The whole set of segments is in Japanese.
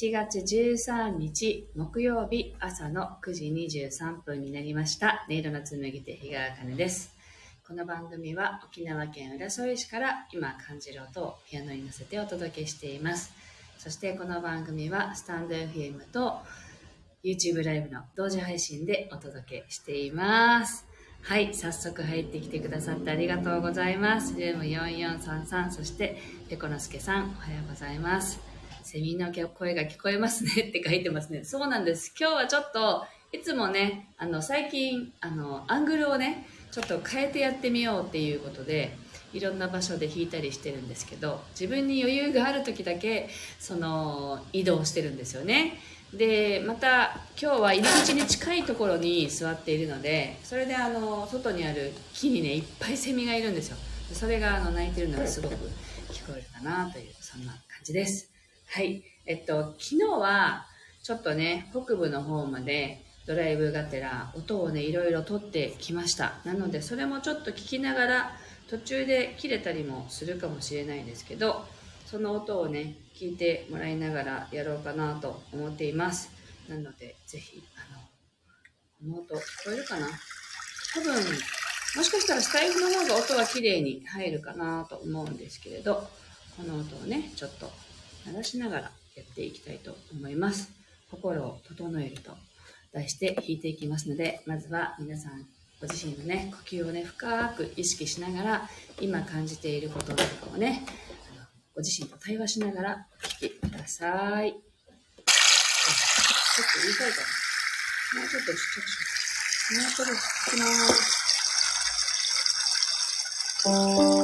7月13日木曜日朝の9時23分になりました。音色の紡ぎ手日川茜です。この番組は沖縄県浦添市から今感じる音をピアノに乗せてお届けしています。そしてこの番組はスタンド FM と YouTube ライブの同時配信でお届けしています。はい、早速入ってきてくださってありがとうございます。ルーム4433、そしてペコのすけさん、おはようございます。セミの声が聞こえますねって書いてますね。そうなんです。今日はちょっと、いつもね、あの、最近、あの、アングルをね、ちょっと変えてやってみようっていうことで、いろんな場所で弾いたりしてるんですけど、自分に余裕がある時だけ、その、移動してるんですよね。でまた今日は入り口に近いところに座っているのでそれであの外にある木にねいっぱいセミがいるんですよそれがあの鳴いてるのがすごく聞こえるかなというそんな感じですはい。えっと昨日はちょっとね北部の方までドライブがてら音をねいろいろ取ってきました。なのでそれもちょっと聞きながら途中で切れたりもするかもしれないんですけどその音をね聞いてもらいながらやろうかなと思っています。なのでぜひあのこの音聞こえるかな？多分もしかしたらスタイフの方が音は綺麗に入るかなと思うんですけれどこの音をねちょっと鳴らしながらやっていきたいと思います心を整えると題して弾いていきますのでまずは皆さんご自身のね呼吸をね深く意識しながら今感じていることとかをねご自身と対話しながらお聞きください。ちょっと言いたいかな。もうちょっとちっちゃくしよう。もうちょっと聞きます。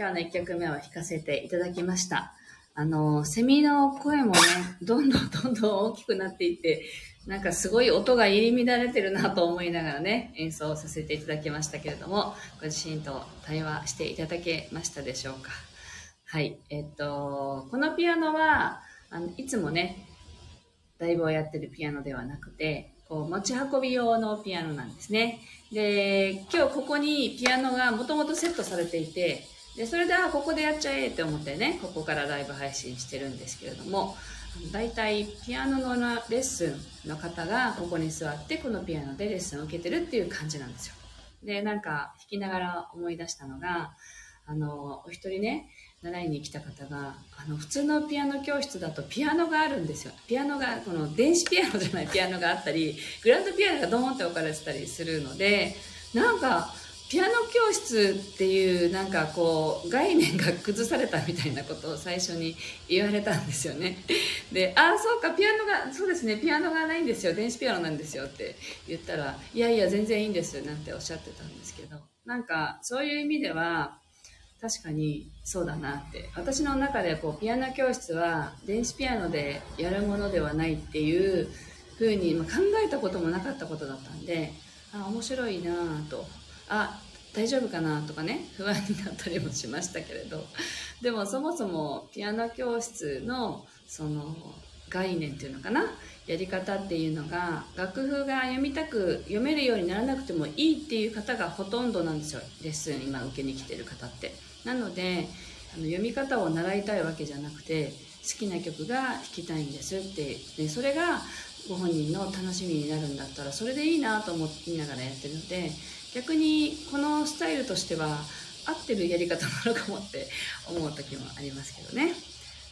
今日の1曲目を弾かせていただきました。あの、セミの声もね、どんどんどんどん大きくなっていって、なんかすごい音が入り乱れてるなと思いながらね、演奏させていただきましたけれども、ご自身と対話していただけましたでしょうか。はい。えっと、このピアノは、あのいつもね、ライブをやってるピアノではなくて、こう持ち運び用のピアノなんですね。で、今日ここにピアノがもともとセットされていて、で、それで、あ、ここでやっちゃえって思ってね、ここからライブ配信してるんですけれども、大体ピアノのレッスンの方がここに座ってこのピアノでレッスンを受けてるっていう感じなんですよ。で、なんか弾きながら思い出したのが、あの、お一人ね、習いに来た方が、あの、普通のピアノ教室だとピアノがあるんですよ。ピアノが、この電子ピアノじゃないピアノがあったり、グランドピアノがドーンって置かれてたりするので、なんか、ピアノ教室っていうなんかこう概念が崩されたみたいなことを最初に言われたんですよね。で「ああそうかピアノがそうですねピアノがないんですよ。電子ピアノなんですよ」って言ったら「いやいや全然いいんです」なんておっしゃってたんですけど。なんかそういう意味では確かにそうだなって。私の中でこうピアノ教室は電子ピアノでやるものではないっていうふうに、ま考えたこともなかったことだったんであ面白いなとあ大丈夫かなとかね不安になったりもしましたけれど。でもそもそもピアノ教室のその概念っていうのかなやり方っていうのが楽譜が読みたく読めるようにならなくてもいいっていう方がほとんどなんですよ。レッスン今受けに来てる方って。なのであの読み方を習いたいわけじゃなくて好きな曲が弾きたいんですってでそれがご本人の楽しみになるんだったらそれでいいなと思いながらやってるので逆にこのスタイルとしては合ってるやり方なのかもって思う時もありますけどね。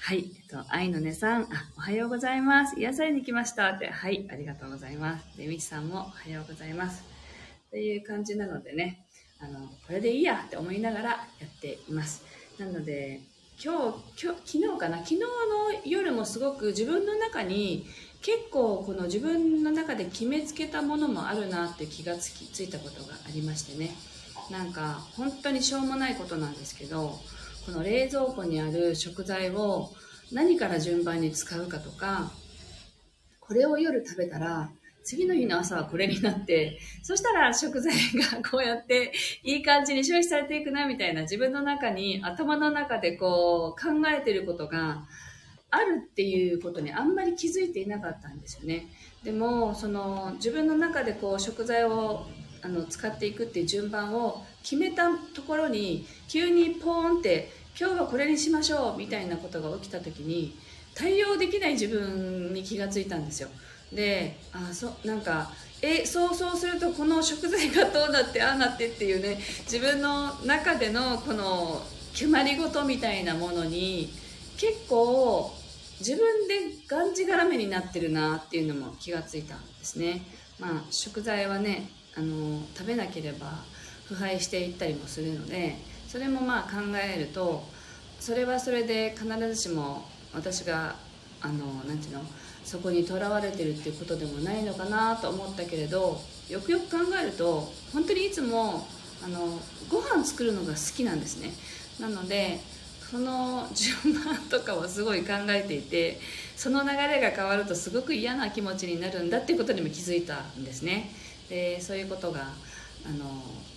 はい。えっと、愛のねさん、あ、おはようございます。癒されに来ましたって。はい。ありがとうございます。で、みちさんもおはようございます。という感じなのでね、あの、これでいいやって思いながらやっています。なので、今日、今日、昨日かな？昨日の夜もすごく自分の中に結構この自分の中で決めつけたものもあるなって気がつきついたことがありましてね。なんか本当にしょうもないことなんですけどこの冷蔵庫にある食材を何から順番に使うかとかこれを夜食べたら次の日の朝はこれになって、そしたら食材がこうやっていい感じに消費されていくなみたいな自分の中に頭の中でこう考えてることがあるっていうことにあんまり気づいていなかったんですよね。でもその自分の中でこう食材をあの使っていくっていう順番を決めたところに急にポーンって今日はこれにしましょうみたいなことが起きた時に対応できない自分に気がついたんですよ。であそなんかえそうそうするとこの食材がどうなってああなってっていうね自分の中でのこの決まり事みたいなものに結構自分でがんじがらめになってるなっていうのも気がついたんですね。まあ、食材はねあの食べなければ腐敗していったりもするのでそれもまあ考えるとそれはそれで必ずしも私があのなんていうのそこにとらわれてるっていうことでもないのかなと思ったけれどよくよく考えると本当にいつもあのご飯作るのが好きなんですねなのでその順番とかをすごい考えていてその流れが変わるとすごく嫌な気持ちになるんだっていうことにも気づいたんですね。でそういうことがあの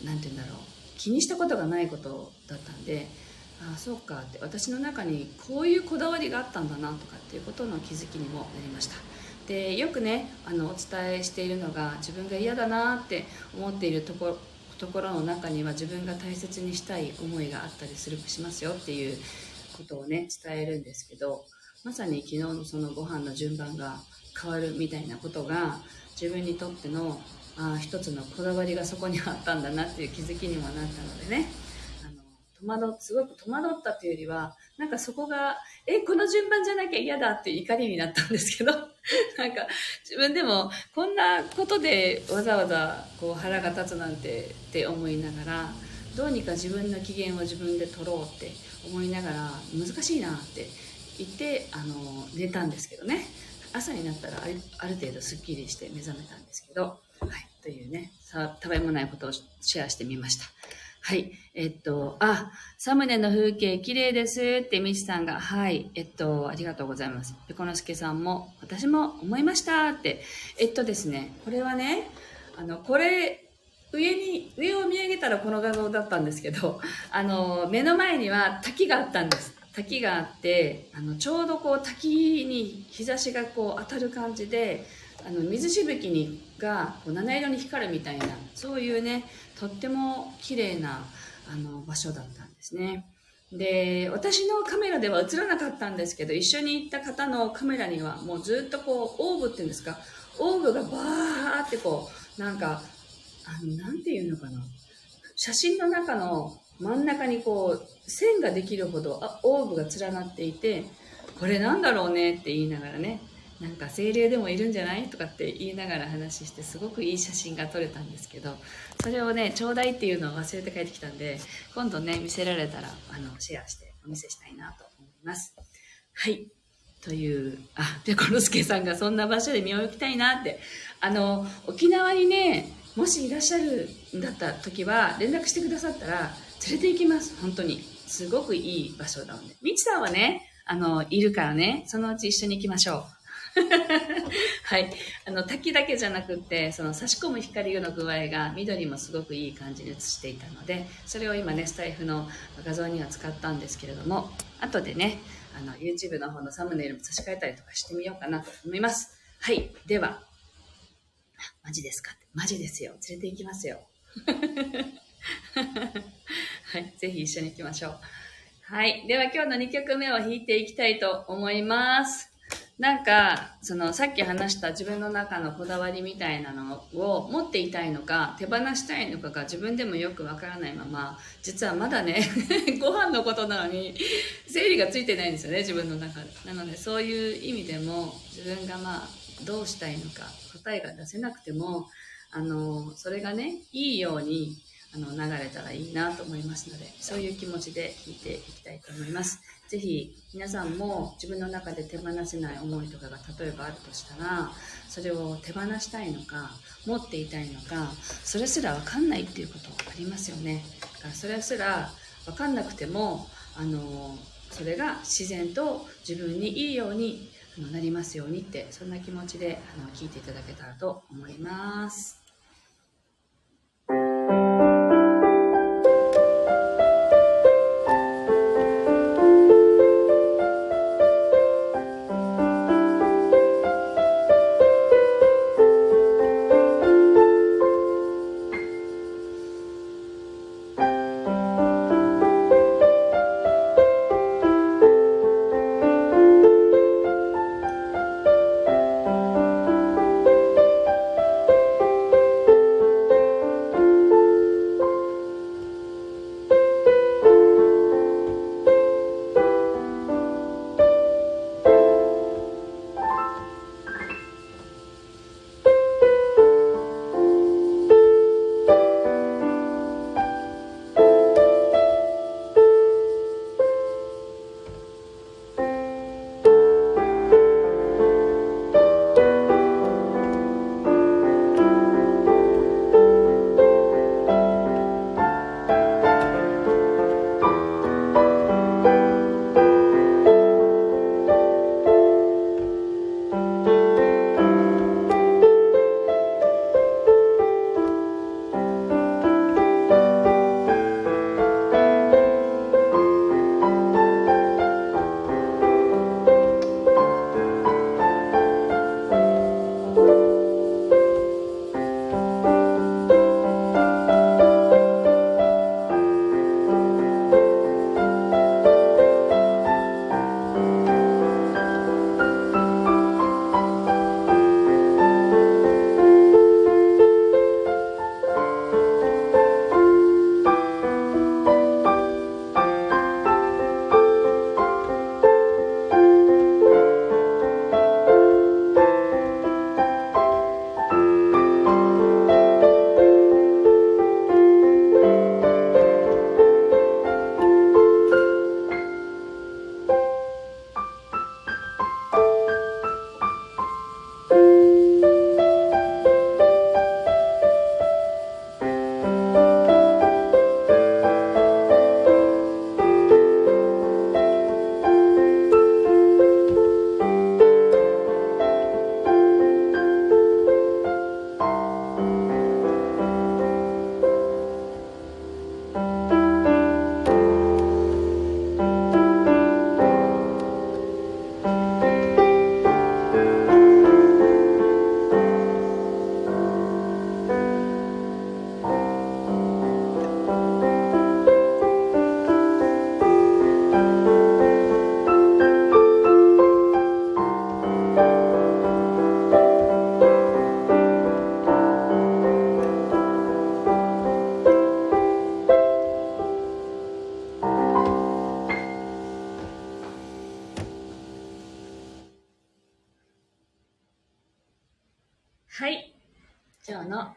なて言うんだろう。気にしたことがないことだったんでああそうかって私の中にこういうこだわりがあったんだなとかっていうことの気づきにもなりました。でよくねあのお伝えしているのが自分が嫌だなって思っているところところの中には自分が大切にしたい思いがあったりするしますよっていうことをね伝えるんですけどまさに昨日のそのご飯の順番が変わるみたいなことが自分にとってのあ一つのこだわりがそこにあったんだなっていう気づきにもなったのでね。戸惑すごく戸惑ったというよりはなんかそこがえこの順番じゃなきゃ嫌だっていう怒りになったんですけど なんか自分でもこんなことでわざわざこう腹が立つなんてって思いながらどうにか自分の機嫌を自分で取ろうって思いながら難しいなって言ってあの寝たんですけどね朝になったらある程度すっきりして目覚めたんですけど、はい、というねさたわいもないことをシェアしてみました。はい。えっと、あ、サムネの風景綺麗ですってみちさんが、はい。えっと、ありがとうございます。ペコのすけさんも、私も思いましたって。えっとですね、これはね、あの、これ、上に、上を見上げたらこの画像だったんですけど、あの、目の前には滝があったんです。滝があって、あの、ちょうどこう滝に日差しがこう当たる感じで、あの水しぶきにがこう七色に光るみたいなそういうねとっても綺麗なあの場所だったんですね。で私のカメラでは映らなかったんですけど一緒に行った方のカメラにはもうずっとこうオーブっていうんですかオーブがバーってこうなんかあのなんていうのかな。写真の中の真ん中にこう線ができるほどあオーブが連なっていてこれなんだろうねって言いながらねなんか精霊でもいるんじゃないとかって言いながら話してすごくいい写真が撮れたんですけどそれをねちょうだいっていうのを忘れて帰ってきたんで今度ね見せられたらあのシェアしてお見せしたいなと思います。はい。というあペコロスケさんがそんな場所で見置きたいなって。あの沖縄にねもしいらっしゃるんだった時は連絡してくださったら連れて行きます。本当に。すごくいい場所なので。みちさんはねあのいるからねそのうち一緒に行きましょう。はい。あの、滝だけじゃなくて、その差し込む光の具合が緑もすごくいい感じに映していたので、それを今ね、スタイフの画像には使ったんですけれども、後でね、あの、YouTube の方のサムネイルも差し替えたりとかしてみようかなと思います。はい。では、マジですかマジですよ。連れて行きますよ。はい。ぜひ一緒に行きましょう。はい。では今日の2曲目を弾いていきたいと思います。なんか、そのさっき話した自分の中のこだわりみたいなのを持っていたいのか、手放したいのかが自分でもよくわからないまま、実はまだね、ご飯のことなのに、整理がついてないんですよね、自分の中で。なので、そういう意味でも、自分がまあ、どうしたいのか、答えが出せなくても、あの、それがね、いいように、あの、流れたらいいなと思いますので、そういう気持ちで弾いていきたいと思います。ぜひ皆さんも自分の中で手放せない思いとかが例えばあるとしたらそれを手放したいのか持っていたいのかそれすら分かんないっていうことありますよねだからそれすら分かんなくてもあのそれが自然と自分にいいようになりますようにってそんな気持ちであの聞いていただけたらと思います。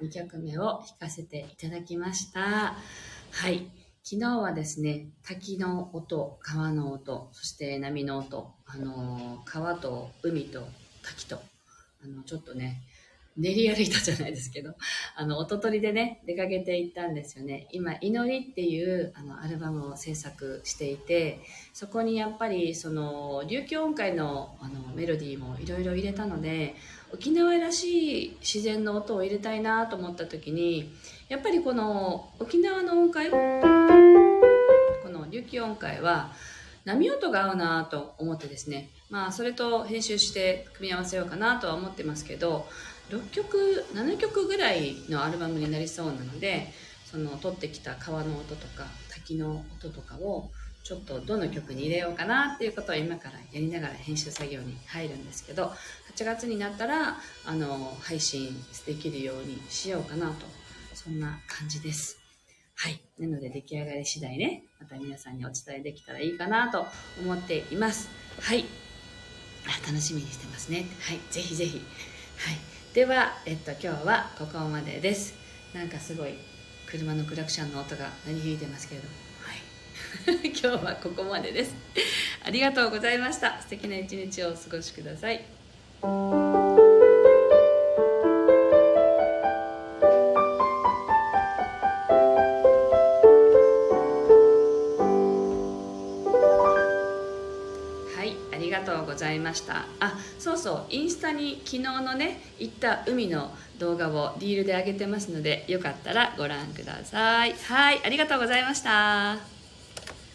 2曲目を弾かせていただきました。はい。昨日はですね、滝の音、川の音、そして波の音、あのー川と海と滝と、あの、ちょっとね、練り歩いたじゃないですけど、あの、音取りでね、出かけていったんですよね。今、祈りっていうあのアルバムを制作していて、そこにやっぱり、その、琉球音階のあのメロディーもいろいろ入れたので、沖縄らしい自然の音を入れたいなと思った時に、やっぱりこの沖縄の音階、この琉球音階は、波音が合うなと思ってですね、まあ、それと編集して組み合わせようかなとは思ってますけど、6曲7曲ぐらいのアルバムになりそうなのでその撮ってきた川の音とか滝の音とかをちょっとどの曲に入れようかなっていうことを今からやりながら編集作業に入るんですけど8月になったらあの配信できるようにしようかなとそんな感じです。はい。なので出来上がり次第ねまた皆さんにお伝えできたらいいかなと思っています。はい。楽しみにしてますね。はい。ぜひぜひ。はい。では、えっと、今日はここまでです。なんかすごい車のクラクションの音が鳴り響いてますけれども、今日はここまでです。ありがとうございました。素敵な一日をお過ごしください。はい、ありがとうございました。あ、そうそう、インスタに昨日のね、行った海の動画をリールで上げてますので、よかったらご覧ください。はい、ありがとうございました。